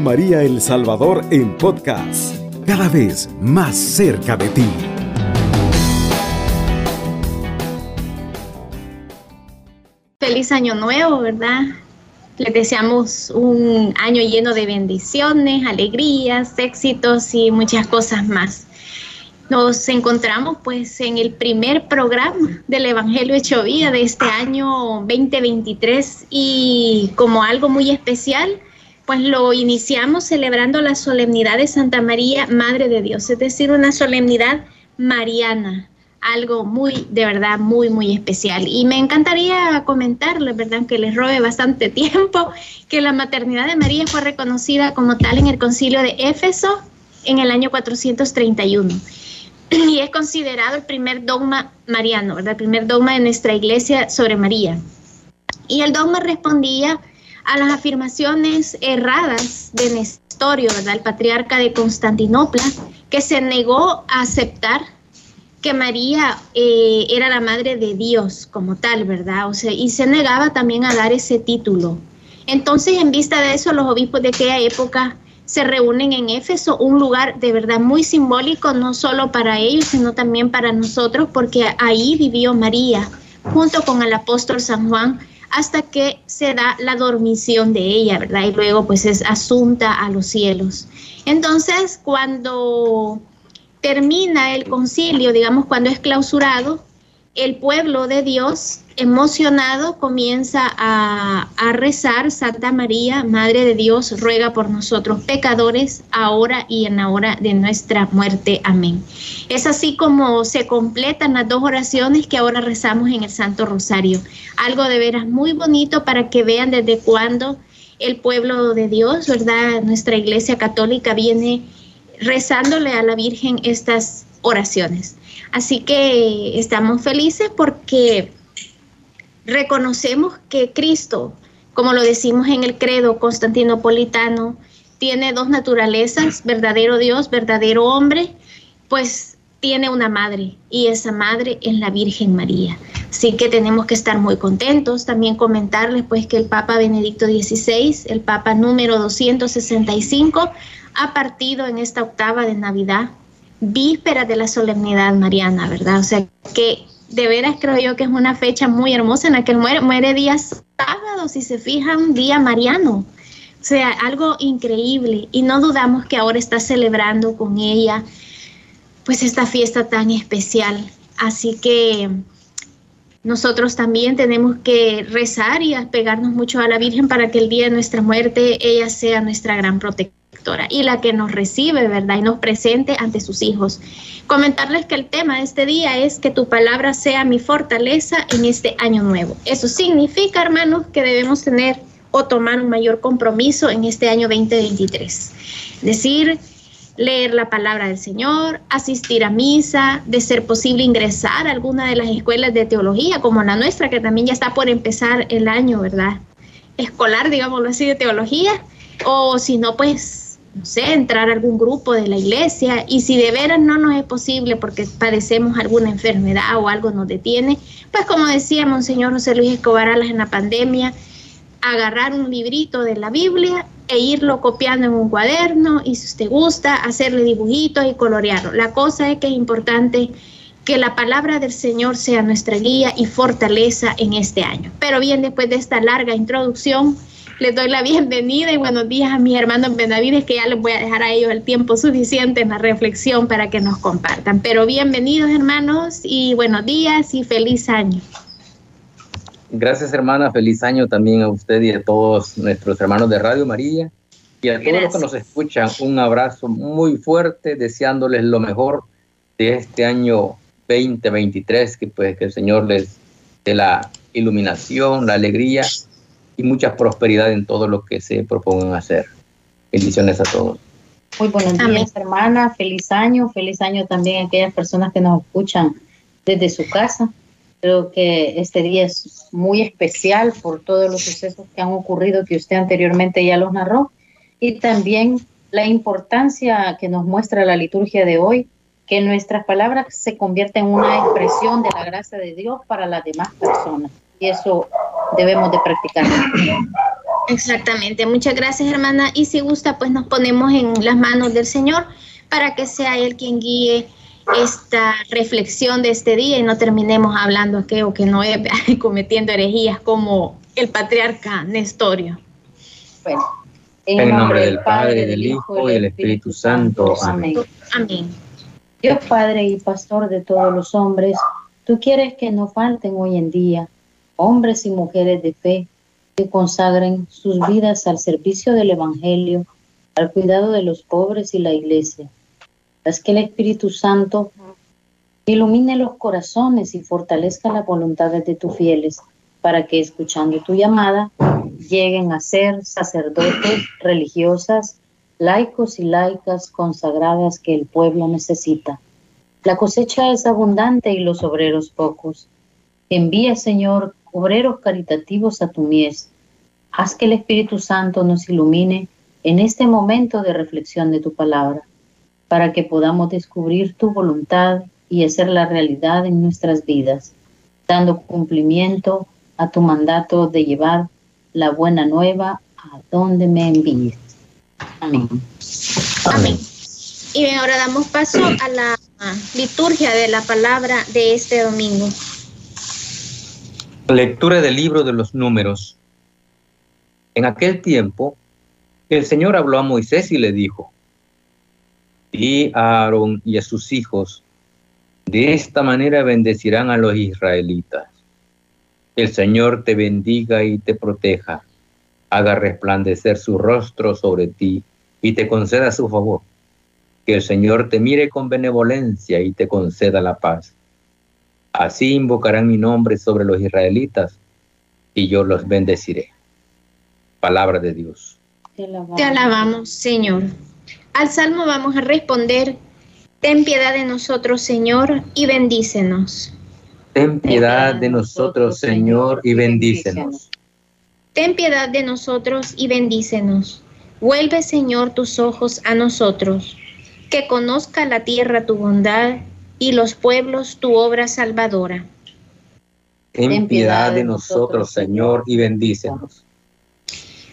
María El Salvador en podcast, cada vez más cerca de ti. Feliz año nuevo, ¿verdad? Les deseamos un año lleno de bendiciones, alegrías, éxitos y muchas cosas más. Nos encontramos pues en el primer programa del Evangelio Hecho de este año 2023 y como algo muy especial, pues lo iniciamos celebrando la solemnidad de Santa María, Madre de Dios, es decir, una solemnidad mariana, algo muy, de verdad, muy, muy especial. Y me encantaría comentarles, ¿verdad?, que les robe bastante tiempo, que la maternidad de María fue reconocida como tal en el concilio de Éfeso en el año 431 y es considerado el primer dogma mariano, ¿verdad? El primer dogma de nuestra iglesia sobre María. Y el dogma respondía a las afirmaciones erradas de Nestorio, ¿verdad? El patriarca de Constantinopla, que se negó a aceptar que María eh, era la madre de Dios como tal, ¿verdad? O sea, y se negaba también a dar ese título. Entonces, en vista de eso, los obispos de aquella época se reúnen en Éfeso, un lugar de verdad muy simbólico, no solo para ellos, sino también para nosotros, porque ahí vivió María, junto con el apóstol San Juan, hasta que se da la dormición de ella, ¿verdad? Y luego pues es asunta a los cielos. Entonces, cuando termina el concilio, digamos, cuando es clausurado, el pueblo de Dios, emocionado, comienza a, rezar, Santa María, Madre de Dios, ruega por nosotros pecadores, ahora y en la hora de nuestra muerte. Amén. Es así como se completan las dos oraciones que ahora rezamos en el Santo Rosario. Algo de veras muy bonito para que vean desde cuándo el pueblo de Dios, ¿verdad? Nuestra iglesia católica viene rezándole a la Virgen estas oraciones. Así que estamos felices porque reconocemos que Cristo, como lo decimos en el credo constantinopolitano, tiene dos naturalezas, verdadero Dios, verdadero hombre, pues tiene una madre y esa madre es la Virgen María. Así que tenemos que estar muy contentos. También comentarles pues que el Papa Benedicto XVI, el Papa número 265, ha partido en esta octava de Navidad víspera de la solemnidad mariana, ¿verdad? O sea que de veras creo yo que es una fecha muy hermosa en la que muere, muere día sábado, si se fijan, día mariano. O sea, algo increíble y no dudamos que ahora está celebrando con ella pues esta fiesta tan especial. Así que nosotros también tenemos que rezar y apegarnos mucho a la Virgen para que el día de nuestra muerte ella sea nuestra gran protectora y la que nos recibe, ¿verdad? Y nos presente ante sus hijos. Comentarles que el tema de este día es que tu palabra sea mi fortaleza en este año nuevo. Eso significa, hermanos, que debemos tener o tomar un mayor compromiso en este año 2023. Es decir, leer la palabra del Señor, asistir a misa, de ser posible ingresar a alguna de las escuelas de teología, como la nuestra, que también ya está por empezar el año, ¿verdad? Escolar, digámoslo así, de teología, o si no, pues no sé, entrar a algún grupo de la iglesia y si de veras no nos es posible porque padecemos alguna enfermedad o algo nos detiene, pues como decía Monseñor José Luis Escobar Alas en la pandemia, agarrar un librito de la Biblia e irlo copiando en un cuaderno y si usted gusta, hacerle dibujitos y colorearlo. La cosa es que es importante que la palabra del Señor sea nuestra guía y fortaleza en este año. Pero bien, después de esta larga introducción, les doy la bienvenida y buenos días a mis hermanos Benavides, que ya les voy a dejar a ellos el tiempo suficiente en la reflexión para que nos compartan. Pero bienvenidos hermanos y buenos días y feliz año. Gracias hermana, feliz año también a usted y a todos nuestros hermanos de Radio María y a todos los que nos escuchan. Un abrazo muy fuerte, deseándoles lo mejor de este año 2023, que pues que el Señor les dé la iluminación, la alegría y mucha prosperidad en todo lo que se propongan hacer. Bendiciones a todos. Muy buenos días, hermana. Feliz año. Feliz año también a aquellas personas que nos escuchan desde su casa. Creo que este día es muy especial por todos los sucesos que han ocurrido que usted anteriormente ya los narró y también la importancia que nos muestra la liturgia de hoy, que nuestras palabras se convierten en una expresión de la gracia de Dios para las demás personas. Y eso debemos de practicar. Exactamente, muchas gracias hermana. Y si gusta, pues nos ponemos en las manos del Señor para que sea Él quien guíe esta reflexión de este día y no terminemos hablando aquello que no es cometiendo herejías como el patriarca Nestorio. Bueno, en, nombre del Padre, del Hijo y del Espíritu Santo. Amén. Amén. Dios Padre y Pastor de todos los hombres, tú quieres que no falten hoy en día hombres y mujeres de fe que consagren sus vidas al servicio del Evangelio, al cuidado de los pobres y la iglesia. Haz que el Espíritu Santo ilumine los corazones y fortalezca las voluntades de tus fieles, para que escuchando tu llamada lleguen a ser sacerdotes, religiosas, laicos y laicas consagradas que el pueblo necesita. La cosecha es abundante y los obreros pocos. Envía, Señor, obreros caritativos a tu mies. Haz que el Espíritu Santo nos ilumine en este momento de reflexión de tu palabra, para que podamos descubrir tu voluntad y hacer la realidad en nuestras vidas, dando cumplimiento a tu mandato de llevar la buena nueva a donde me envíes. Amén. Amén. Y ahora damos paso a la liturgia de la palabra de este domingo. Lectura del libro de los números. En aquel tiempo, el Señor habló a Moisés y le dijo, y a Aarón y a sus hijos, de esta manera bendecirán a los israelitas. El Señor te bendiga y te proteja, haga resplandecer su rostro sobre ti y te conceda su favor. Que el Señor te mire con benevolencia y te conceda la paz. Así invocarán mi nombre sobre los israelitas y yo los bendeciré. Palabra de Dios. Te alabamos, Señor. Al salmo vamos a responder, ten piedad de nosotros, Señor, y bendícenos. Ten piedad de nosotros, Señor, y bendícenos. Ten piedad de nosotros y bendícenos. Vuelve, Señor, tus ojos a nosotros, que conozca la tierra tu bondad y los pueblos tu obra salvadora. Ten piedad de nosotros, Señor, y bendícenos.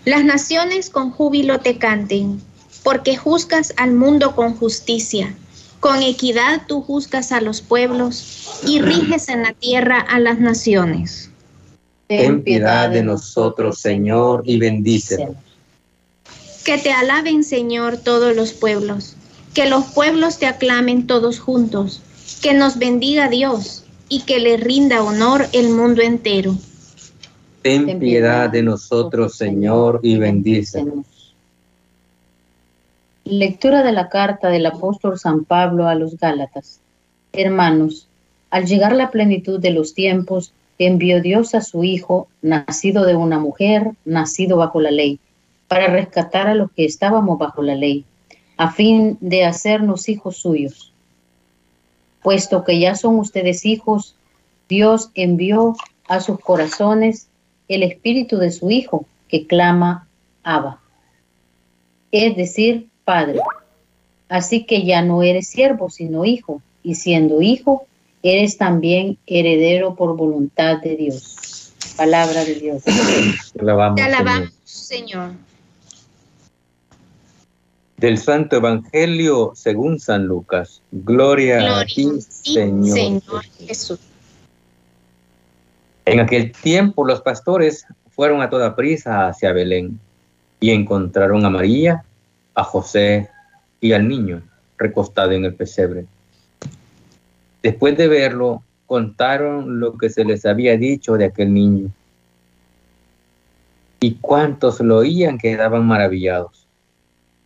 Las naciones con júbilo te canten, porque juzgas al mundo con justicia. Con equidad tú juzgas a los pueblos y riges en la tierra a las naciones. Ten piedad de nosotros, Señor, y bendícenos. Que te alaben, Señor, todos los pueblos. Que los pueblos te aclamen todos juntos que nos bendiga Dios y que le rinda honor el mundo entero. Ten piedad de nosotros, Señor, y bendícenos. Lectura de la carta del apóstol San Pablo a los Gálatas. Hermanos, al llegar la plenitud de los tiempos, envió Dios a su Hijo, nacido de una mujer, nacido bajo la ley, para rescatar a los que estábamos bajo la ley, a fin de hacernos hijos suyos Puesto que ya son ustedes hijos, Dios envió a sus corazones el espíritu de su Hijo que clama Abba, es decir, Padre. Así que ya no eres siervo, sino hijo, y siendo hijo, eres también heredero por voluntad de Dios. Palabra de Dios. Te alabamos, Señor del Santo Evangelio según San Lucas. Gloria, a ti, Señor. Jesús. En aquel tiempo los pastores fueron a toda prisa hacia Belén y encontraron a María, a José y al niño recostado en el pesebre. Después de verlo, contaron lo que se les había dicho de aquel niño. Y cuantos lo oían quedaban maravillados.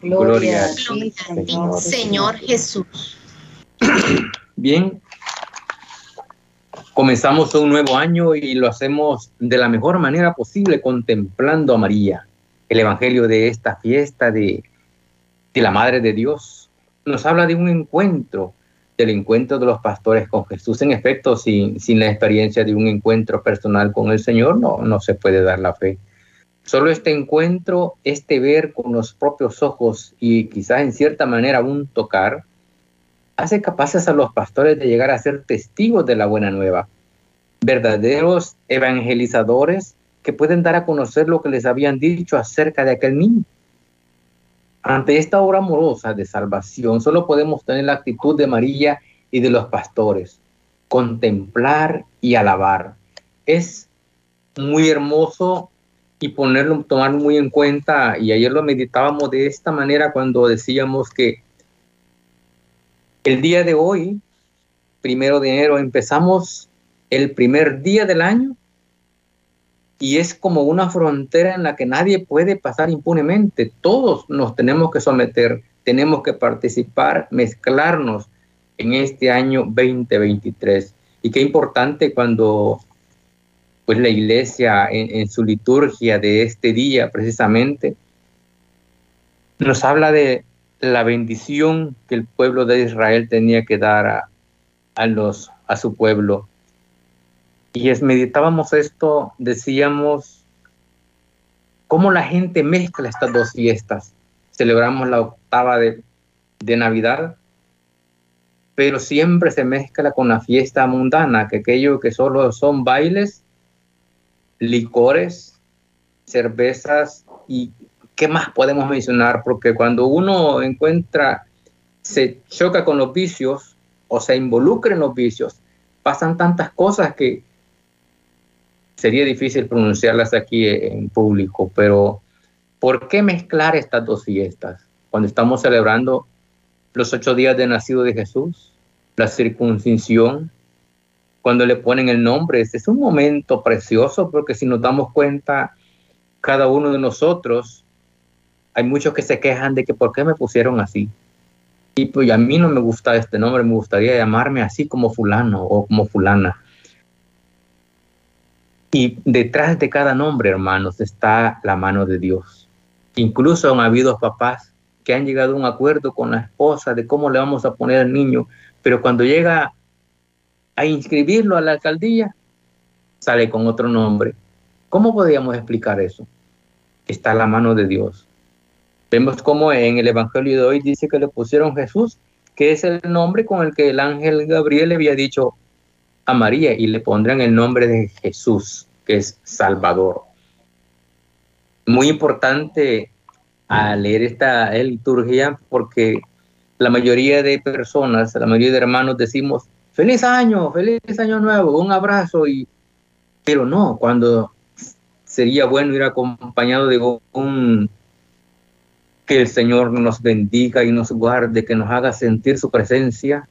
Gloria, a ti, Señor. Jesús. Bien, comenzamos un nuevo año y lo hacemos de la mejor manera posible contemplando a María, el Evangelio de esta fiesta de, de la Madre de Dios. Nos habla de un encuentro, del encuentro de los pastores con Jesús. En efecto, sin, sin la experiencia de un encuentro personal con el Señor, no, no se puede dar la fe. Solo este encuentro, este ver con los propios ojos y quizás en cierta manera un tocar, hace capaces a los pastores de llegar a ser testigos de la buena nueva, verdaderos evangelizadores que pueden dar a conocer lo que les habían dicho acerca de aquel niño. Ante esta obra amorosa de salvación, solo podemos tener la actitud de María y de los pastores, contemplar y alabar. Es muy hermoso y ponerlo, tomarlo muy en cuenta, y ayer lo meditábamos de esta manera cuando decíamos que el día de hoy, primero de enero, empezamos el primer día del año y es como una frontera en la que nadie puede pasar impunemente. Todos nos tenemos que someter, tenemos que participar, mezclarnos en este año 2023. Y qué importante cuando pues la iglesia en, su liturgia de este día precisamente nos habla de la bendición que el pueblo de Israel tenía que dar a, a su pueblo y es, meditábamos esto, decíamos cómo la gente mezcla estas dos fiestas. Celebramos la octava de, de Navidad, pero siempre se mezcla con la fiesta mundana, que aquello que solo son bailes, licores, cervezas y qué más podemos mencionar, porque cuando uno encuentra, se choca con los vicios o se involucra en los vicios, pasan tantas cosas que sería difícil pronunciarlas aquí en público, pero ¿por qué mezclar estas dos fiestas? Cuando estamos celebrando los ocho días de nacido de Jesús, la circuncisión, cuando le ponen el nombre, este es un momento precioso porque si nos damos cuenta, cada uno de nosotros, hay muchos que se quejan de que por qué me pusieron así. Y pues a mí no me gusta este nombre, me gustaría llamarme así como fulano o como fulana. Y detrás de cada nombre, hermanos, está la mano de Dios. Incluso han habido papás que han llegado a un acuerdo con la esposa de cómo le vamos a poner al niño, pero cuando llega a inscribirlo a la alcaldía, sale con otro nombre. ¿Cómo podríamos explicar eso? Está la mano de Dios. Vemos cómo en el Evangelio de hoy dice que le pusieron Jesús, que es el nombre con el que el ángel Gabriel le había dicho, a María y le pondrán el nombre de Jesús, que es Salvador. Muy importante a leer esta liturgia porque la mayoría de personas, la mayoría de hermanos decimos, feliz año, feliz año nuevo, un abrazo, y, pero no, cuando sería bueno ir acompañado de un que el Señor nos bendiga y nos guarde, que nos haga sentir su presencia,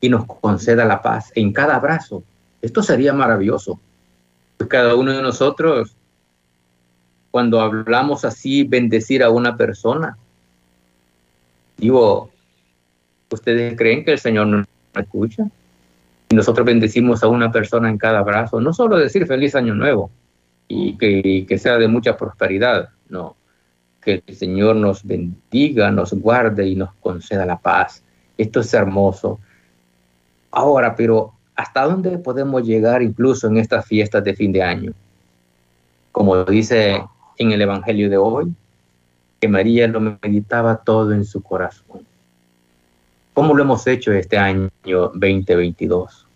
y nos conceda la paz en cada abrazo. Esto sería maravilloso. Cada uno de nosotros, cuando hablamos así, bendecir a una persona, digo, ¿ustedes creen que el Señor nos escucha? Y nosotros bendecimos a una persona en cada abrazo, no solo decir feliz año nuevo y que, que sea de mucha prosperidad, no, que el Señor nos bendiga, nos guarde y nos conceda la paz. Esto es hermoso. Ahora, pero ¿hasta dónde podemos llegar incluso en estas fiestas de fin de año? Como dice en el Evangelio de hoy, que María lo meditaba todo en su corazón. ¿Cómo lo hemos hecho este año 2022?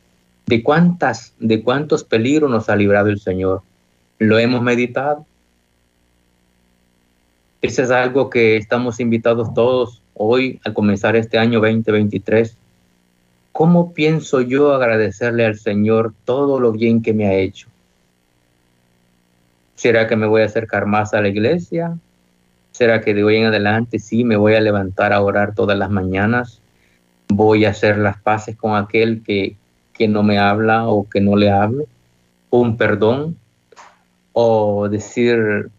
¿De, cuántas, ¿De cuántos peligros nos ha librado el Señor? ¿Lo hemos meditado? Eso es algo que estamos invitados todos hoy al comenzar este año 2023 ¿cómo pienso yo agradecerle al Señor todo lo bien que me ha hecho? ¿Será que me voy a acercar más a la iglesia? ¿Será que de hoy en adelante sí me voy a levantar a orar todas las mañanas? ¿Voy a hacer las paces con aquel que, que no me habla o que no le hablo? ¿Un perdón? ¿O decir,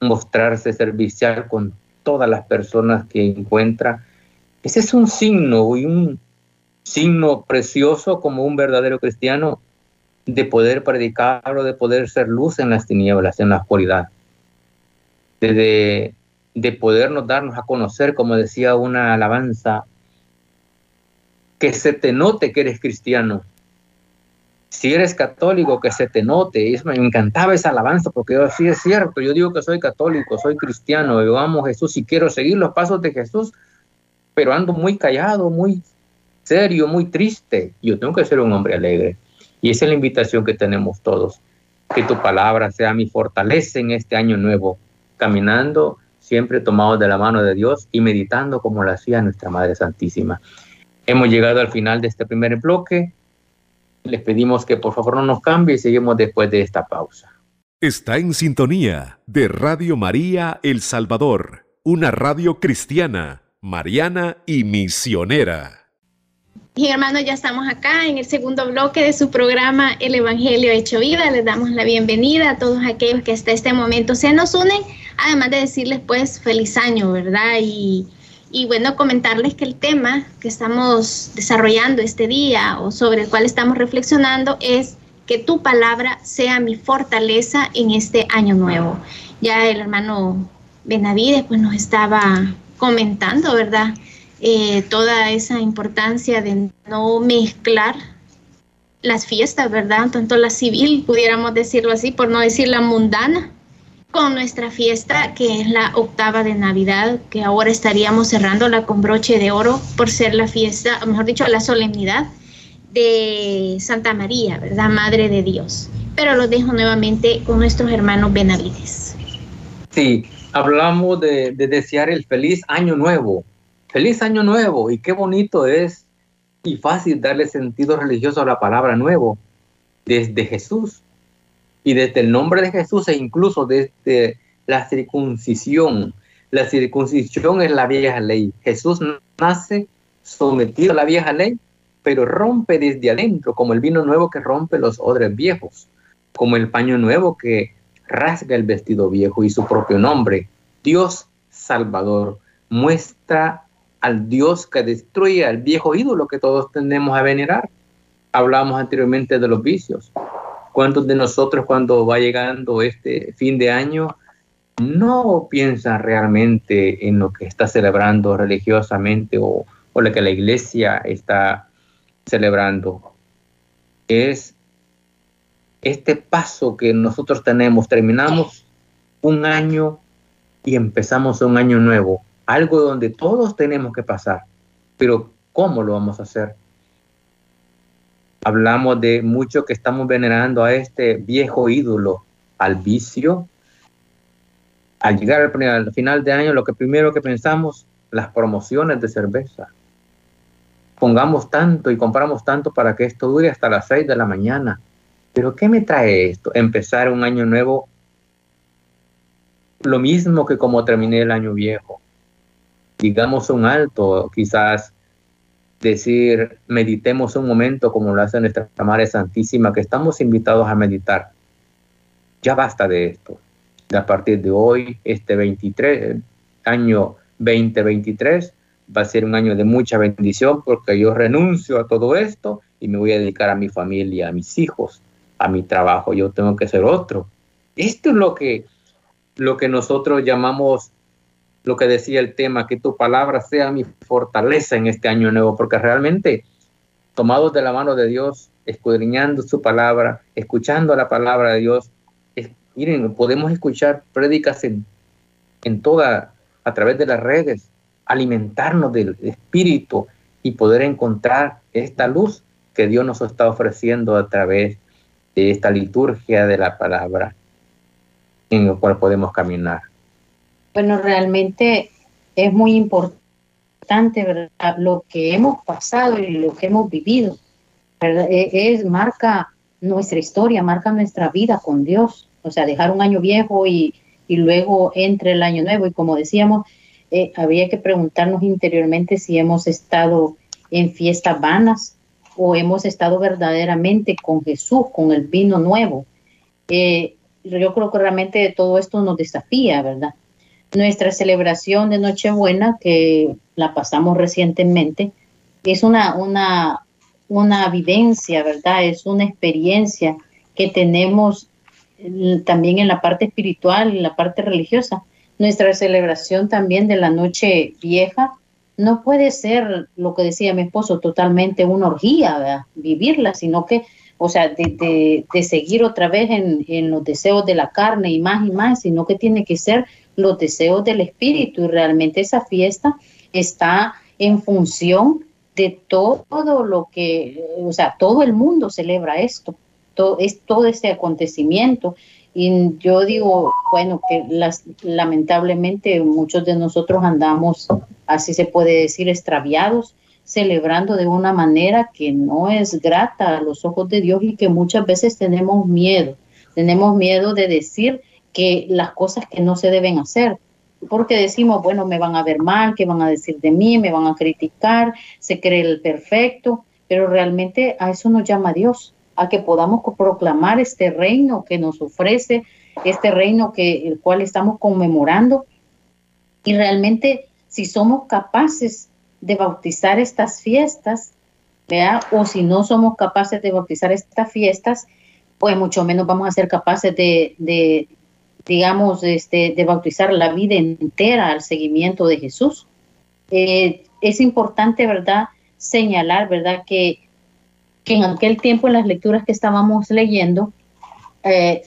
mostrarse servicial con todas las personas que encuentra? Ese es un signo y un, signo precioso como un verdadero cristiano de poder predicar o de poder ser luz en las tinieblas, en la oscuridad. de, de podernos darnos a conocer, como decía una alabanza, que se te note que eres cristiano. Si eres católico, que se te note. me encantaba esa alabanza porque yo sí es cierto. Yo digo que soy católico, soy cristiano, yo amo a Jesús y quiero seguir los pasos de Jesús, pero ando muy callado, muy serio, muy triste. Yo tengo que ser un hombre alegre. Y esa es la invitación que tenemos todos. Que tu palabra sea mi fortaleza en este año nuevo, caminando siempre tomados de la mano de Dios y meditando como lo hacía nuestra Madre Santísima. Hemos llegado al final de este primer bloque. Les pedimos que por favor no nos cambie y seguimos después de esta pausa. Está en sintonía de Radio María El Salvador, una radio cristiana, mariana y misionera. Y hermanos, ya estamos acá en el segundo bloque de su programa El Evangelio Hecho Vida. Les damos la bienvenida a todos aquellos que hasta este momento se nos unen, además de decirles pues feliz año, ¿verdad? Y, y bueno, comentarles que el tema que estamos desarrollando este día o sobre el cual estamos reflexionando es que tu palabra sea mi fortaleza en este año nuevo. Ya el hermano Benavides pues nos estaba comentando, ¿verdad? Eh, toda esa importancia de no mezclar las fiestas, ¿verdad? Tanto la civil, pudiéramos decirlo así, por no decir la mundana, con nuestra fiesta, que es la octava de Navidad, que ahora estaríamos cerrándola con broche de oro por ser la fiesta, mejor dicho, la solemnidad de Santa María, ¿verdad? Madre de Dios. Pero lo dejo nuevamente con nuestros hermanos Benavides. Sí, hablamos de desear el feliz año nuevo, Feliz año nuevo y qué bonito es y fácil darle sentido religioso a la palabra nuevo desde Jesús y desde el nombre de Jesús e incluso desde la circuncisión. La circuncisión es la vieja ley. Jesús nace sometido a la vieja ley, pero rompe desde adentro, como el vino nuevo que rompe los odres viejos, como el paño nuevo que rasga el vestido viejo y su propio nombre, Dios Salvador, muestra al Dios que destruye al viejo ídolo que todos tendemos a venerar. Hablamos anteriormente de los vicios. ¿Cuántos de nosotros cuando va llegando este fin de año no piensan realmente en lo que está celebrando religiosamente o, lo que la iglesia está celebrando? Es este paso que nosotros tenemos. Terminamos un año y empezamos un año nuevo algo donde todos tenemos que pasar, pero ¿cómo lo vamos a hacer? Hablamos de mucho que estamos venerando a este viejo ídolo, al vicio. Al llegar al, final de año, lo que primero que pensamos, las promociones de cerveza. Pongamos tanto y compramos tanto para que esto dure hasta las 6 de la mañana. Pero ¿qué me trae esto? Empezar un año nuevo lo mismo que como terminé el año viejo digamos un alto, quizás decir, meditemos un momento como lo hace nuestra Madre Santísima, que estamos invitados a meditar. Ya basta de esto. a partir de hoy, este 23, año 2023, va a ser un año de mucha bendición porque yo renuncio a todo esto y me voy a dedicar a mi familia, a mis hijos, a mi trabajo. Yo tengo que ser otro. Esto es lo que, lo que nosotros llamamos lo que decía el tema, que tu palabra sea mi fortaleza en este año nuevo, porque realmente tomados de la mano de Dios, escudriñando su palabra, escuchando la palabra de Dios, miren, podemos escuchar prédicas en, en toda, a través de las redes, alimentarnos del espíritu y poder encontrar esta luz que Dios nos está ofreciendo a través de esta liturgia de la palabra en la cual podemos caminar. Bueno, realmente es muy importante, ¿verdad? Lo que hemos pasado y lo que hemos vivido, ¿verdad? E, es, marca nuestra historia, marca nuestra vida con Dios. O sea, dejar un año viejo y, luego entre el año nuevo. Y como decíamos, eh, había que preguntarnos interiormente si hemos estado en fiestas vanas o hemos estado verdaderamente con Jesús, con el vino nuevo. Eh, yo creo que realmente todo esto nos desafía, ¿verdad? Nuestra celebración de Nochebuena, que la pasamos recientemente, es una, una, una vivencia, ¿verdad? Es una experiencia que tenemos también en la parte espiritual, en la parte religiosa, Nuestra celebración también de la noche vieja no puede ser lo que decía mi esposo, totalmente una orgía, vivirla, sino que, o sea, de, seguir otra vez en, en, los deseos de la carne y más y más, sino que tiene que ser los deseos del espíritu y realmente esa fiesta está en función de todo lo que, o sea, todo el mundo celebra esto, todo, es todo este acontecimiento. Y yo digo, bueno, que las, lamentablemente muchos de nosotros andamos, así se puede decir, extraviados, celebrando de una manera que no es grata a los ojos de Dios y que muchas veces tenemos miedo. Tenemos miedo de decir que las cosas que no se deben hacer, porque decimos, bueno, me van a ver mal, ¿qué van a decir de mí? Me van a criticar, se cree el perfecto, pero realmente a eso nos llama Dios, a que podamos proclamar este reino que nos ofrece, este reino que el cual estamos conmemorando y realmente si somos capaces de bautizar estas fiestas, ¿vea? o si no somos capaces de bautizar estas fiestas, pues mucho menos vamos a ser capaces de, digamos, este, de bautizar la vida entera al seguimiento de Jesús. Eh, es importante, ¿verdad?, señalar, ¿verdad?, que, que, en aquel tiempo en las lecturas que estábamos leyendo, eh,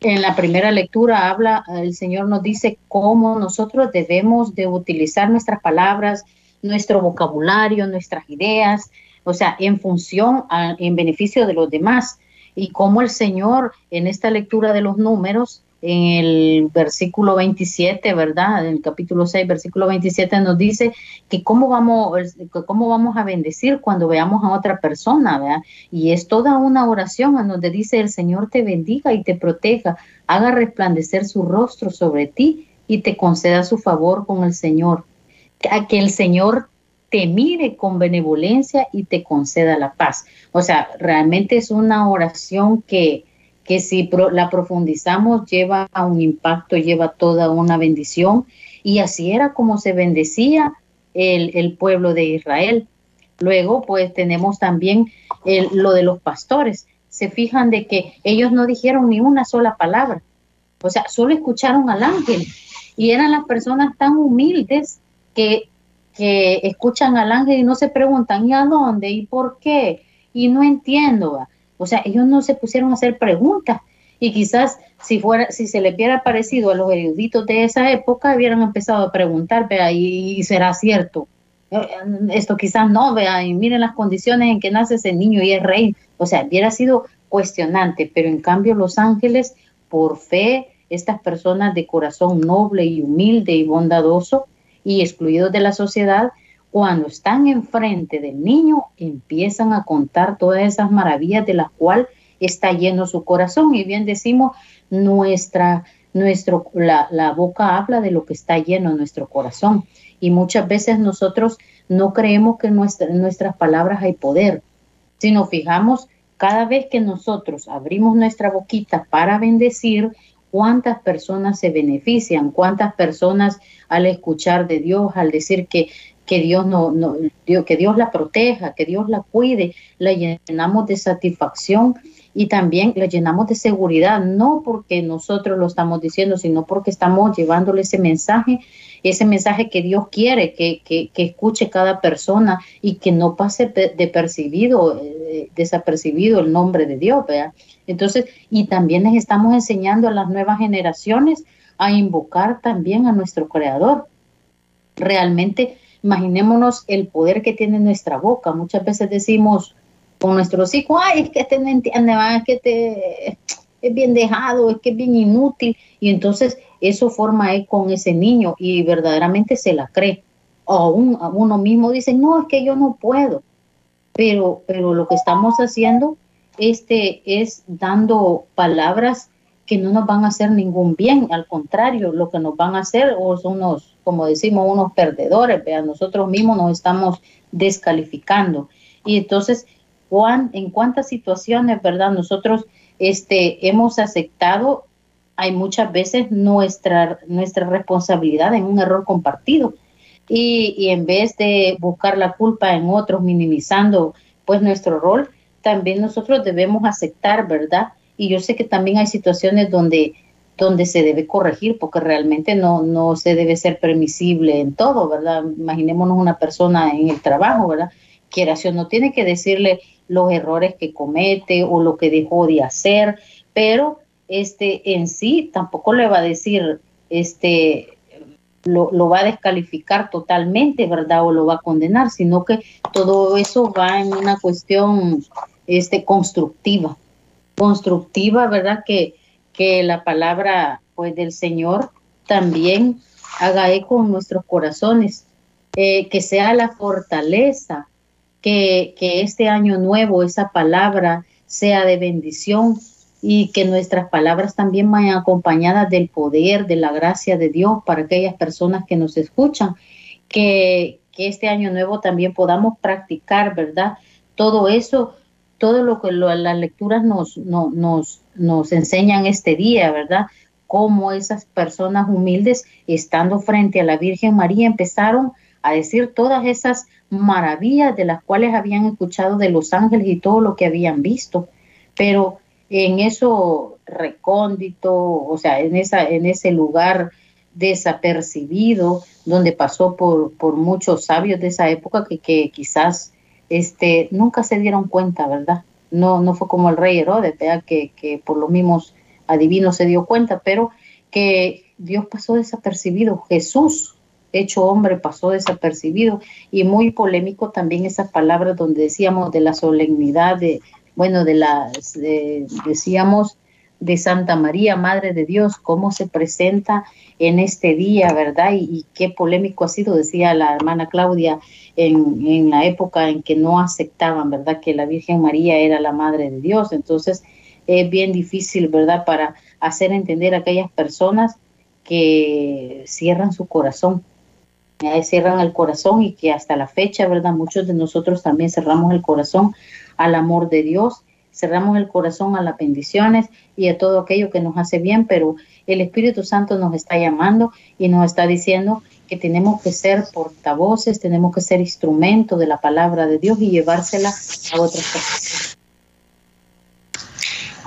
en la primera lectura habla, el Señor nos dice cómo nosotros debemos de utilizar nuestras palabras, nuestro vocabulario, nuestras ideas, o sea, en función, en beneficio de los demás y cómo el Señor en esta lectura de los números, en el versículo 27, ¿verdad? En el capítulo 6, versículo 27 nos dice que cómo vamos, cómo vamos a bendecir cuando veamos a otra persona, ¿verdad? Y es toda una oración en donde dice el Señor te bendiga y te proteja, haga resplandecer su rostro sobre ti y te conceda su favor con el Señor. A que el Señor te mire con benevolencia y te conceda la paz. O sea, realmente es una oración que, que si la profundizamos lleva a un impacto, lleva toda una bendición. Y así era como se bendecía el, pueblo de Israel. Luego, pues tenemos también lo de los pastores. Se fijan de que ellos no dijeron ni una sola palabra. O sea, solo escucharon al ángel. Y eran las personas tan humildes que que escuchan al ángel y no se preguntan, ¿y a dónde? ¿Y por qué? Y no entiendo. O sea, ellos no se pusieron a hacer preguntas. Y quizás si fuera, si se les hubiera parecido a los eruditos de esa época, hubieran empezado a preguntar, vea, y, será cierto. Eh, esto quizás no, vea, y miren las condiciones en que nace ese niño y es rey. O sea, hubiera sido cuestionante, pero en cambio los ángeles, por fe, estas personas de corazón noble y humilde y bondadoso, y excluidos de la sociedad, cuando están enfrente del niño, empiezan a contar todas esas maravillas de las cuales está lleno su corazón. Y bien decimos, nuestra, nuestro, la, la boca habla de lo que está lleno nuestro corazón. Y muchas veces nosotros no creemos que en nuestras palabras hay poder. Si nos fijamos, cada vez que nosotros abrimos nuestra boquita para bendecir, cuántas personas se benefician, cuántas personas al escuchar de Dios, al decir que, que Dios no, no que Dios la proteja, que Dios la cuide, la llenamos de satisfacción y también la llenamos de seguridad, no porque nosotros lo estamos diciendo, sino porque estamos llevándole ese mensaje, ese mensaje que Dios quiere que, que, que escuche cada persona y que no pase de percibido, eh, desapercibido el nombre de Dios. Entonces, y también les estamos enseñando a las nuevas generaciones a invocar también a nuestro Creador. Realmente, imaginémonos el poder que tiene nuestra boca. Muchas veces decimos con nuestros hijos, ay, es que este no entiende, es que te, es bien dejado, es que es bien inútil. Y entonces eso forma eco con ese niño y verdaderamente se la cree. O uno mismo dice, no, es que yo no puedo. Pero, pero lo que estamos haciendo este es dando palabras que no nos van a hacer ningún bien, al contrario, lo que nos van a hacer son unos, como decimos, unos perdedores, vean, nosotros mismos nos estamos descalificando. Y entonces, Juan, en cuántas situaciones, ¿verdad? Nosotros este, hemos aceptado, hay muchas veces nuestra, nuestra responsabilidad en un error compartido. Y, y en vez de buscar la culpa en otros, minimizando pues nuestro rol, también nosotros debemos aceptar, ¿verdad? Y yo sé que también hay situaciones donde, donde se debe corregir, porque realmente no, no se debe ser permisible en todo, ¿verdad? Imaginémonos una persona en el trabajo, ¿verdad? Quiera o no tiene que decirle los errores que comete o lo que dejó de hacer, pero este en sí tampoco le va a decir, este, lo, lo, va a descalificar totalmente, ¿verdad? O lo va a condenar, sino que todo eso va en una cuestión este, constructiva, constructiva, ¿verdad? Que, que la palabra pues, del Señor también haga eco en nuestros corazones, eh, que sea la fortaleza, que, que este año nuevo esa palabra sea de bendición y que nuestras palabras también vayan acompañadas del poder, de la gracia de Dios para aquellas personas que nos escuchan, que, que este año nuevo también podamos practicar, ¿verdad? Todo eso, todo lo que las lecturas nos, nos, nos enseñan este día, ¿verdad? Cómo esas personas humildes, estando frente a la Virgen María, empezaron a decir todas esas maravillas de las cuales habían escuchado de los ángeles y todo lo que habían visto. Pero en eso recóndito, o sea, en, esa, en ese lugar desapercibido, donde pasó por, por muchos sabios de esa época que, que, quizás este, nunca se dieron cuenta, ¿verdad? No, no fue como el rey Herodes, Que, que por los mismos adivinos se dio cuenta, pero que Dios pasó desapercibido, Jesús hecho hombre pasó desapercibido y muy polémico también esas palabras donde decíamos de la solemnidad de, bueno, de las, decíamos, de Santa María, Madre de Dios, cómo se presenta en este día, ¿verdad? Y, qué polémico ha sido, decía la hermana Claudia, en, en, la época en que no aceptaban, ¿verdad? Que la Virgen María era la Madre de Dios. Entonces, es bien difícil, ¿verdad? Para hacer entender a aquellas personas que cierran su corazón, cierran el corazón y que hasta la fecha, ¿verdad? Muchos de nosotros también cerramos el corazón al amor de Dios, cerramos el corazón a las bendiciones y a todo aquello que nos hace bien, pero el Espíritu Santo nos está llamando y nos está diciendo que tenemos que ser portavoces, tenemos que ser instrumento de la palabra de Dios y llevársela a otras personas.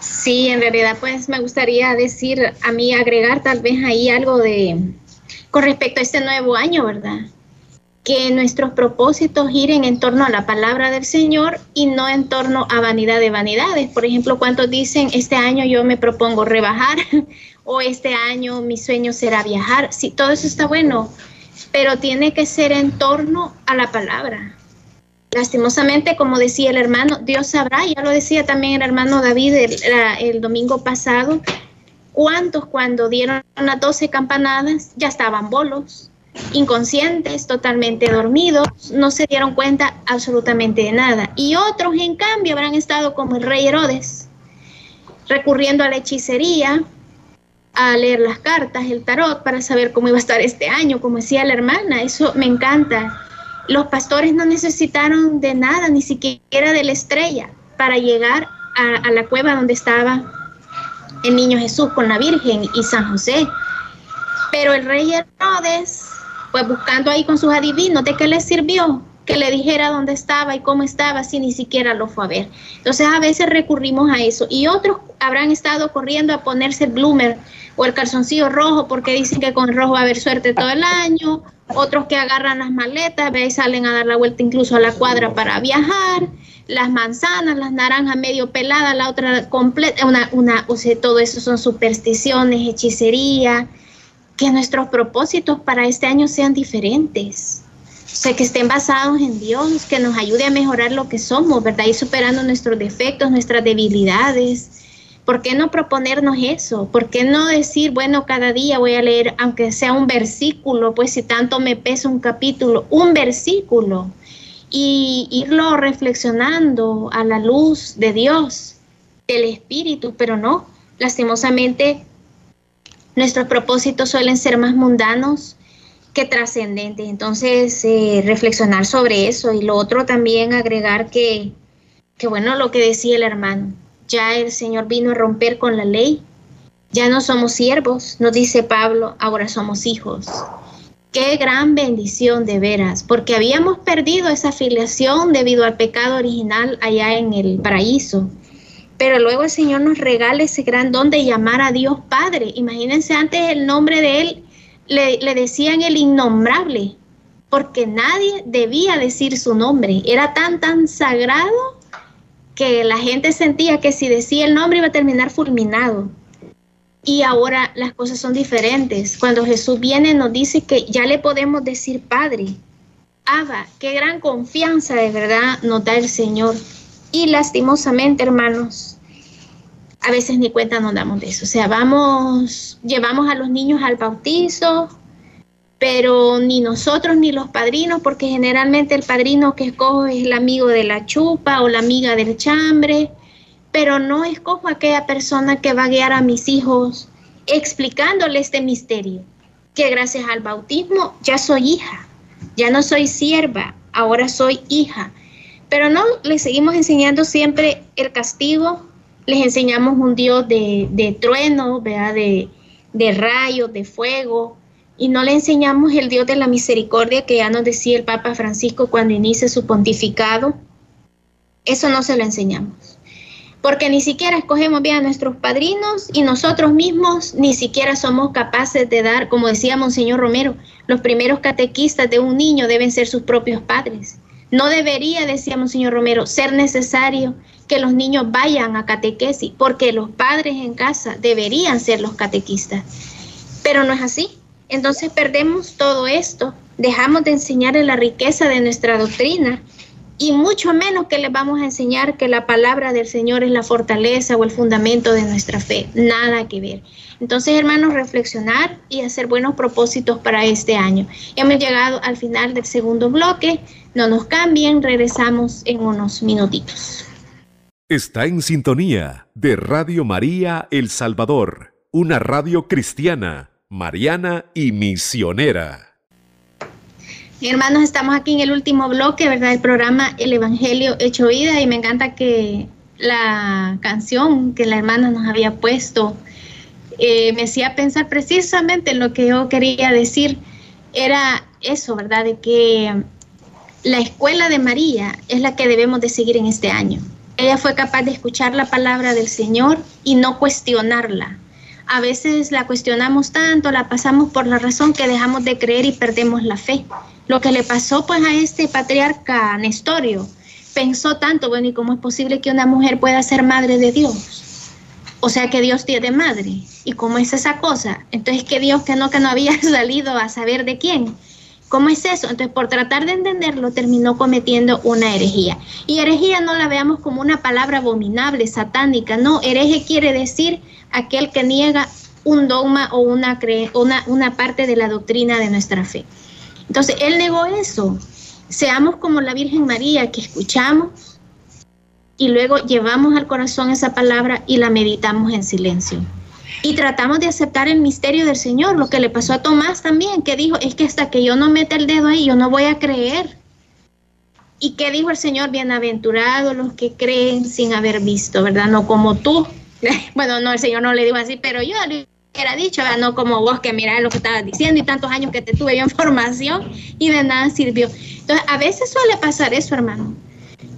Sí, en realidad pues me gustaría decir a mí agregar tal vez ahí algo de con respecto a este nuevo año, ¿verdad? Que nuestros propósitos giren en torno a la palabra del Señor y no en torno a vanidad de vanidades. Por ejemplo, ¿cuántos dicen, este año yo me propongo rebajar o este año mi sueño será viajar? Sí, todo eso está bueno, pero tiene que ser en torno a la palabra. Lastimosamente, como decía el hermano, Dios sabrá, ya lo decía también el hermano David el, el domingo pasado, cuántos cuando dieron las doce campanadas ya estaban bolos inconscientes, totalmente dormidos, no se dieron cuenta absolutamente de nada. Y otros, en cambio, habrán estado como el rey Herodes, recurriendo a la hechicería, a leer las cartas, el tarot, para saber cómo iba a estar este año, como decía la hermana, eso me encanta. Los pastores no necesitaron de nada, ni siquiera de la estrella, para llegar a, la cueva donde estaba el niño Jesús con la Virgen y San José. Pero el rey Herodes pues buscando ahí con sus adivinos, ¿de qué le sirvió? Que le dijera dónde estaba y cómo estaba, si ni siquiera lo fue a ver. Entonces a veces recurrimos a eso. Y otros habrán estado corriendo a ponerse el bloomer o el calzoncillo rojo porque dicen que con rojo va a haber suerte todo el año. Otros que agarran las maletas, salen a dar la vuelta incluso a la cuadra para viajar. Las manzanas, las naranjas medio peladas, la otra completa, una, una, o sea, todo eso son supersticiones, hechicería, que nuestros propósitos para este año sean diferentes. O que estén basados en Dios, que nos ayude a mejorar lo que somos, ¿verdad? Y superando nuestros defectos, nuestras debilidades. ¿Por qué no proponernos eso? ¿Por qué no decir, bueno, cada día voy a leer, aunque sea un versículo, pues si tanto me pesa un capítulo, un versículo, y irlo reflexionando a la luz de Dios, del Espíritu, pero no, lastimosamente nuestros propósitos suelen ser más mundanos que trascendentes. Entonces, eh, reflexionar sobre eso y lo otro también agregar que, que, bueno, lo que decía el hermano, ya el Señor vino a romper con la ley, ya no somos siervos, nos dice Pablo, ahora somos hijos. Qué gran bendición de veras, porque habíamos perdido esa afiliación debido al pecado original allá en el paraíso pero luego el Señor nos regala ese gran don de llamar a Dios Padre. Imagínense antes el nombre de Él, le, decían el innombrable, porque nadie debía decir su nombre. Era tan, tan sagrado que la gente sentía que si decía el nombre iba a terminar fulminado. Y ahora las cosas son diferentes. Cuando Jesús viene nos dice que ya le podemos decir Padre. Abba, qué gran confianza de verdad nos da el Señor. Y lastimosamente, hermanos, a veces ni cuenta nos damos de eso. O sea, vamos, llevamos a los niños al bautizo, pero ni nosotros ni los padrinos, porque generalmente el padrino que escojo es el amigo de la chupa o la amiga del chambre, pero no escojo a aquella persona que va a guiar a mis hijos explicándole este misterio, que gracias al bautismo ya soy hija, ya no soy sierva, ahora soy hija. Pero no, les seguimos enseñando siempre el castigo, les enseñamos un Dios de, de trueno, De, de rayos, de fuego, y no le enseñamos el Dios de la misericordia que ya nos decía el Papa Francisco cuando inicia su pontificado. Eso no se lo enseñamos. Porque ni siquiera escogemos bien a nuestros padrinos y nosotros mismos ni siquiera somos capaces de dar, como decía Monseñor Romero, los primeros catequistas de un niño deben ser sus propios padres. No debería, decíamos señor Romero, ser necesario que los niños vayan a catequesis, porque los padres en casa deberían ser los catequistas. Pero no es así. Entonces perdemos todo esto, dejamos de enseñarle la riqueza de nuestra doctrina y mucho menos que les vamos a enseñar que la palabra del Señor es la fortaleza o el fundamento de nuestra fe. Nada que ver. Entonces, hermanos, reflexionar y hacer buenos propósitos para este año. Hemos llegado al final del segundo bloque. No nos cambien, regresamos en unos minutitos. Está en sintonía de Radio María El Salvador, una radio cristiana, mariana y misionera. Hermanos, estamos aquí en el último bloque, ¿verdad? El programa El Evangelio Hecho Vida y me encanta que la canción que la hermana nos había puesto eh, me hacía pensar precisamente en lo que yo quería decir. Era eso, ¿verdad? De que la escuela de María es la que debemos de seguir en este año. Ella fue capaz de escuchar la palabra del Señor y no cuestionarla. A veces la cuestionamos tanto, la pasamos por la razón que dejamos de creer y perdemos la fe. Lo que le pasó pues a este patriarca Nestorio, pensó tanto, bueno, ¿y cómo es posible que una mujer pueda ser madre de Dios? O sea que Dios tiene madre. ¿Y cómo es esa cosa? Entonces que Dios que no, que no había salido a saber de quién. ¿Cómo es eso? Entonces, por tratar de entenderlo, terminó cometiendo una herejía. Y herejía no la veamos como una palabra abominable, satánica. No, hereje quiere decir aquel que niega un dogma o una, una, una parte de la doctrina de nuestra fe. Entonces, él negó eso. Seamos como la Virgen María, que escuchamos y luego llevamos al corazón esa palabra y la meditamos en silencio y tratamos de aceptar el misterio del Señor, lo que le pasó a Tomás también, que dijo, es que hasta que yo no meta el dedo ahí, yo no voy a creer. ¿Y qué dijo el Señor? Bienaventurados los que creen sin haber visto, ¿verdad? No como tú. Bueno, no, el Señor no le dijo así, pero yo le hubiera dicho. No como vos que mirás lo que estabas diciendo y tantos años que te tuve yo en formación y de nada sirvió. Entonces, a veces suele pasar eso, hermano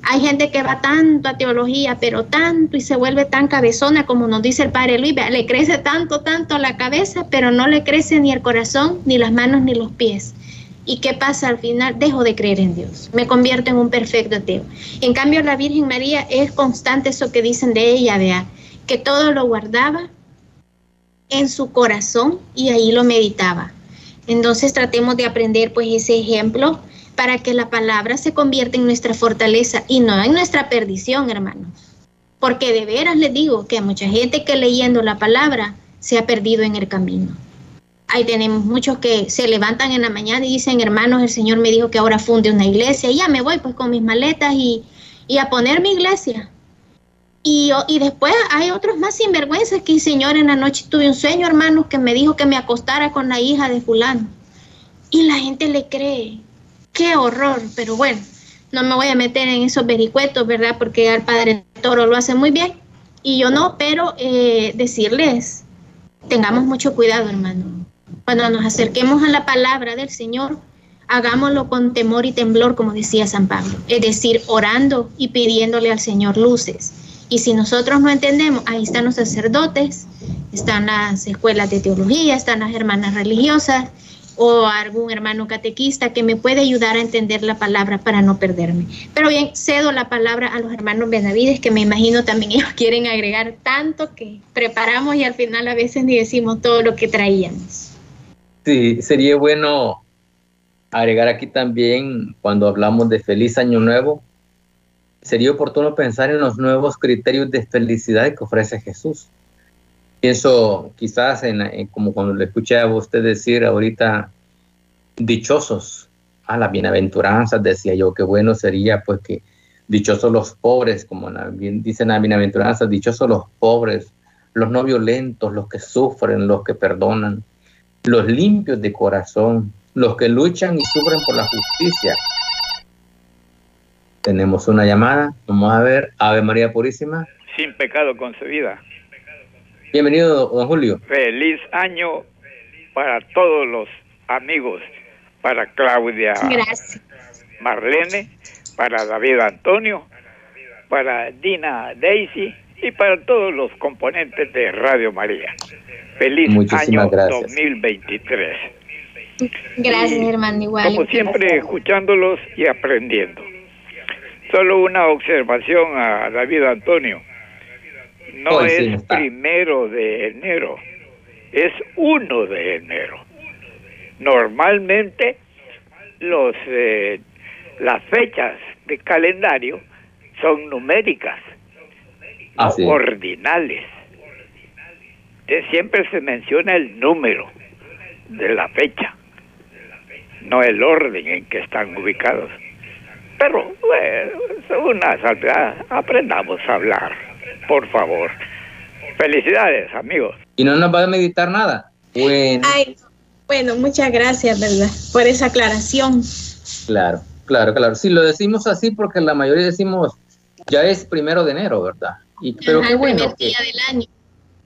hay gente que va tanto a teología, pero tanto y se vuelve tan cabezona como nos dice el padre Luis, le crece tanto, tanto la cabeza, pero no le crece ni el corazón, ni las manos, ni los pies. ¿Y qué pasa al final? Dejo de creer en Dios, me convierto en un perfecto ateo. En cambio, la Virgen María es constante eso que dicen de ella, vea, que todo lo guardaba en su corazón y ahí lo meditaba. Entonces tratemos de aprender pues ese ejemplo para que la palabra se convierta en nuestra fortaleza y no en nuestra perdición, hermanos. Porque de veras les digo que hay mucha gente que leyendo la palabra se ha perdido en el camino. Ahí tenemos muchos que se levantan en la mañana y dicen, hermanos, el Señor me dijo que ahora funde una iglesia y ya me voy pues con mis maletas y, a poner mi iglesia. Y, y, después hay otros más sinvergüenzas que, Señor, en la noche tuve un sueño, hermanos, que me dijo que me acostara con la hija de fulano. Y la gente le cree qué horror, pero bueno, no me voy a meter en esos vericuetos, ¿verdad? Porque el padre Toro lo hace muy bien y yo no, pero eh, decirles, tengamos mucho cuidado, hermano. Cuando nos acerquemos a la palabra del Señor, hagámoslo con temor y temblor, como decía San Pablo, es decir, orando y pidiéndole al Señor luces. Y si nosotros no entendemos, ahí están los sacerdotes, están las escuelas de teología, están las hermanas religiosas o algún hermano catequista que me puede ayudar a entender la palabra para no perderme. Pero bien, cedo la palabra a los hermanos Benavides, que me imagino también ellos quieren agregar tanto que preparamos y al final a veces ni decimos todo lo que traíamos. Sí, sería bueno agregar aquí también, cuando hablamos de feliz año nuevo, sería oportuno pensar en los nuevos criterios de felicidad que ofrece Jesús. Pienso quizás en, como cuando le escuché a usted decir ahorita, dichosos a la bienaventuranza, decía yo, qué bueno sería pues que dichosos los pobres, como bien dicen la bienaventuranza, dichosos los pobres, los no violentos, los que sufren, los que perdonan, los limpios de corazón, los que luchan y sufren por la justicia. Tenemos una llamada, vamos a ver, Ave María Purísima. Sin pecado concebida. Bienvenido, don Julio. Feliz año para todos los amigos, para Claudia Gracias. Marlene, para David Antonio, para Dina Daisy y para todos los componentes de Radio María. Feliz año 2023. Gracias, hermano. Igual. Como siempre, escuchándolos y aprendiendo. Solo una observación a David Antonio. No es primero de enero, es uno de enero. Normalmente los eh, las fechas de calendario son numéricas, no ordinales. siempre se menciona el número de la fecha no el orden en que están ubicados. Pero, bueno, una salvedad, aprendamos a hablar, por favor. Felicidades, amigos. ¿Y no nos va a meditar nada? Bueno. bueno, muchas gracias, ¿verdad? Por esa aclaración. Claro, claro, claro. Sí, lo decimos así porque la mayoría decimos, ya es primero de enero, ¿verdad? Y, pero qué bueno. día del año.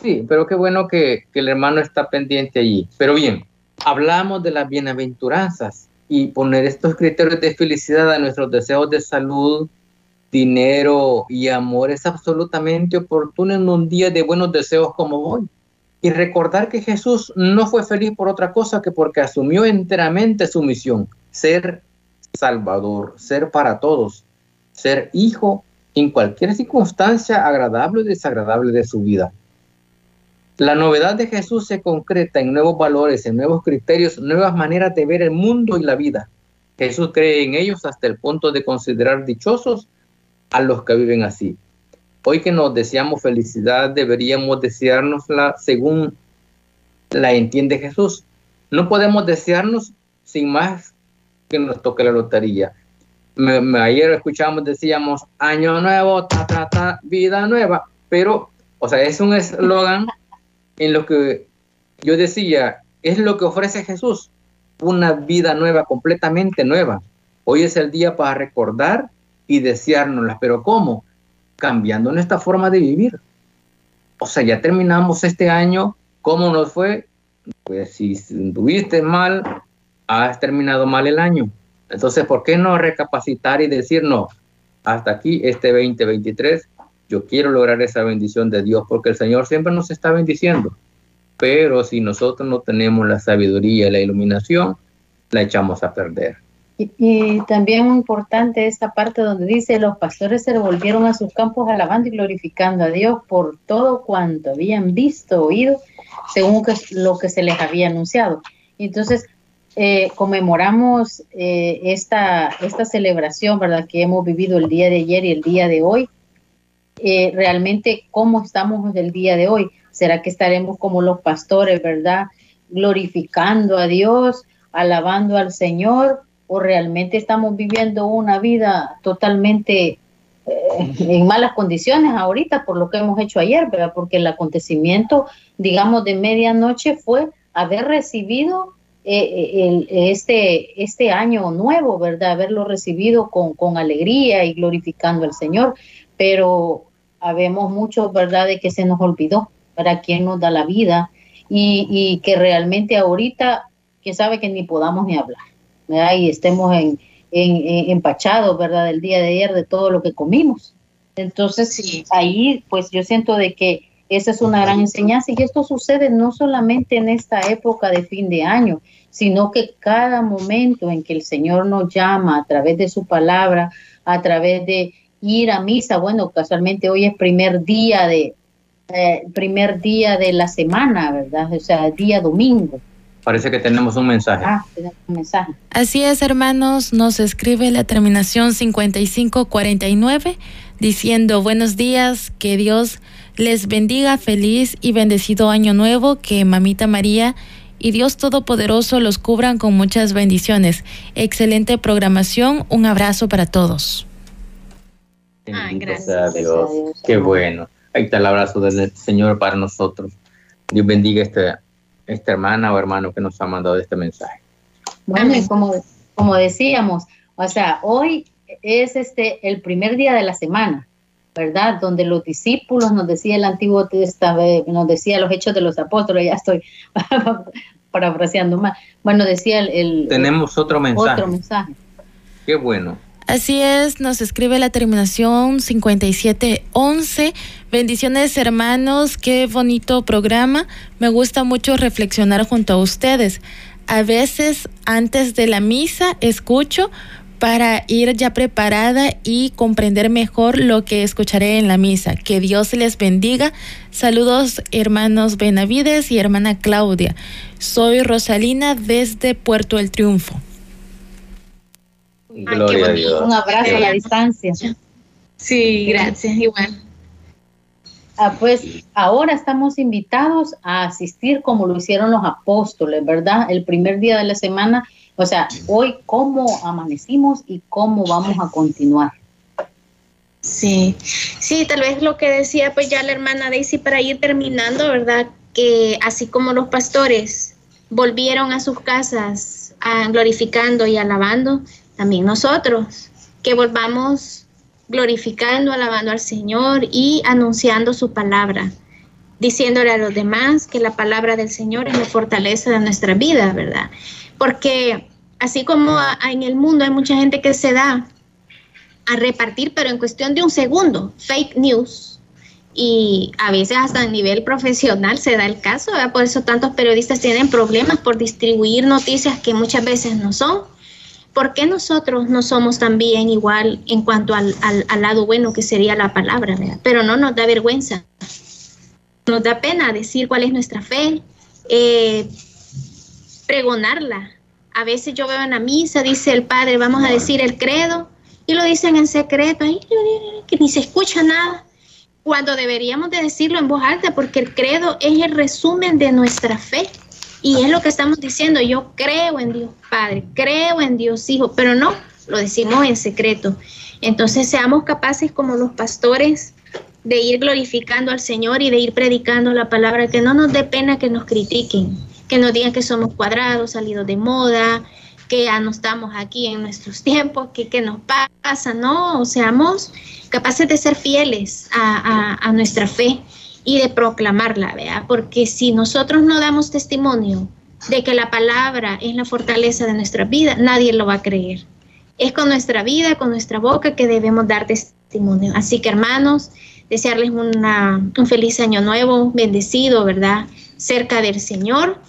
Sí, pero qué bueno que, que el hermano está pendiente allí. Pero bien, hablamos de las bienaventuranzas y poner estos criterios de felicidad a nuestros deseos de salud, dinero y amor es absolutamente oportuno en un día de buenos deseos como hoy. Y recordar que Jesús no fue feliz por otra cosa que porque asumió enteramente su misión, ser Salvador, ser para todos, ser hijo en cualquier circunstancia agradable o desagradable de su vida. La novedad de Jesús se concreta en nuevos valores, en nuevos criterios, nuevas maneras de ver el mundo y la vida. Jesús cree en ellos hasta el punto de considerar dichosos a los que viven así. Hoy que nos deseamos felicidad, deberíamos deseárnosla según la entiende Jesús. No podemos desearnos sin más que nos toque la lotería. ayer escuchamos, decíamos, año nuevo, ta, ta, ta, vida nueva, pero, o sea, es un eslogan en lo que yo decía, es lo que ofrece Jesús, una vida nueva, completamente nueva. Hoy es el día para recordar y deseárnoslas, pero ¿cómo? Cambiando nuestra forma de vivir. O sea, ya terminamos este año, ¿cómo nos fue? Pues si tuviste mal, has terminado mal el año. Entonces, ¿por qué no recapacitar y decir, no, hasta aquí este 2023 yo quiero lograr esa bendición de Dios porque el Señor siempre nos está bendiciendo. Pero si nosotros no tenemos la sabiduría y la iluminación, la echamos a perder. Y, también muy importante esta parte donde dice, los pastores se volvieron a sus campos alabando y glorificando a Dios por todo cuanto habían visto, oído, según lo que se les había anunciado. Entonces, eh, conmemoramos eh, esta, esta celebración, ¿verdad? Que hemos vivido el día de ayer y el día de hoy eh, realmente cómo estamos el día de hoy. ¿Será que estaremos como los pastores, verdad? Glorificando a Dios, alabando al Señor, o realmente estamos viviendo una vida totalmente eh, en malas condiciones ahorita por lo que hemos hecho ayer, ¿verdad? Porque el acontecimiento, digamos, de medianoche fue haber recibido eh, este, este año nuevo, ¿verdad? Haberlo recibido con, con alegría y glorificando al Señor. Pero habemos muchos, ¿verdad?, de que se nos olvidó para quién nos da la vida y, que realmente ahorita, que sabe que ni podamos ni hablar, ¿verdad? Y estemos en, empachados, ¿verdad?, del día de ayer de todo lo que comimos. Entonces, sí. ahí pues yo siento de que esa es una gran enseñanza y esto sucede no solamente en esta época de fin de año, sino que cada momento en que el Señor nos llama a través de su palabra, a través de ir a misa, bueno, casualmente hoy es primer día de eh, primer día de la semana, ¿verdad? O sea, día domingo. Parece que tenemos un mensaje. Ah, tenemos un mensaje. Así es, hermanos, nos escribe la terminación 5549 diciendo buenos días, que Dios les bendiga, feliz y bendecido año nuevo, que mamita María y Dios Todopoderoso los cubran con muchas bendiciones. Excelente programación, un abrazo para todos. Gracias. Dios. Qué bueno. Ahí está el abrazo del Señor para nosotros. Dios bendiga a este, esta hermana o hermano que nos ha mandado este mensaje. Bueno, y como, como decíamos, o sea, hoy es este el primer día de la semana. ¿verdad? Donde los discípulos, nos decía el Antiguo Testamento, nos decía los hechos de los apóstoles, ya estoy parafraseando más. Bueno, decía el... Tenemos otro mensaje. Otro mensaje. Qué bueno. Así es, nos escribe la terminación 5711. Bendiciones hermanos, qué bonito programa. Me gusta mucho reflexionar junto a ustedes. A veces antes de la misa escucho para ir ya preparada y comprender mejor lo que escucharé en la misa. Que Dios les bendiga. Saludos hermanos Benavides y hermana Claudia. Soy Rosalina desde Puerto El Triunfo. Un abrazo a la distancia. Sí, gracias, igual. Ah, pues ahora estamos invitados a asistir como lo hicieron los apóstoles, ¿verdad? El primer día de la semana o sea, hoy cómo amanecimos y cómo vamos a continuar. Sí, sí, tal vez lo que decía pues ya la hermana Daisy para ir terminando, ¿verdad? Que así como los pastores volvieron a sus casas glorificando y alabando, también nosotros, que volvamos glorificando, alabando al Señor y anunciando su palabra, diciéndole a los demás que la palabra del Señor es la fortaleza de nuestra vida, ¿verdad? Porque así como en el mundo hay mucha gente que se da a repartir, pero en cuestión de un segundo, fake news. Y a veces hasta a nivel profesional se da el caso, por eso tantos periodistas tienen problemas por distribuir noticias que muchas veces no son. ¿Por qué nosotros no somos también igual en cuanto al, lado bueno que sería la palabra? Pero no nos da vergüenza, nos da pena decir cuál es nuestra fe, eh, pregonarla, a veces yo veo en la misa, dice el padre, vamos a decir el credo, y lo dicen en secreto, que ni se escucha nada, cuando deberíamos de decirlo en voz alta, porque el credo es el resumen de nuestra fe. Y es lo que estamos diciendo, yo creo en Dios Padre, creo en Dios Hijo, pero no, lo decimos en secreto. Entonces seamos capaces como los pastores de ir glorificando al Señor y de ir predicando la palabra, que no nos dé pena que nos critiquen, que nos digan que somos cuadrados, salidos de moda, que ya no estamos aquí en nuestros tiempos, que qué nos pasa, no, seamos capaces de ser fieles a, nuestra fe y de proclamarla, ¿verdad? Porque si nosotros no damos testimonio de que la palabra es la fortaleza de nuestra vida, nadie lo va a creer. Es con nuestra vida, con nuestra boca que debemos dar testimonio. Así que hermanos, desearles un feliz año nuevo, bendecido, ¿verdad? Cerca del Señor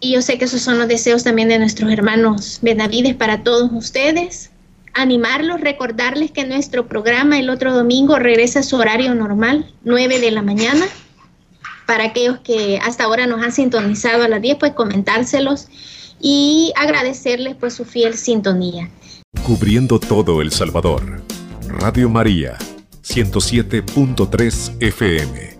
y yo sé que esos son los deseos también de nuestros hermanos Benavides para todos ustedes. Animarlos, recordarles que nuestro programa el otro domingo regresa a su horario normal, 9 de la mañana. Para aquellos que hasta ahora nos han sintonizado a las 10, pues comentárselos y agradecerles su fiel sintonía. Cubriendo todo El Salvador. Radio María, 107.3 FM.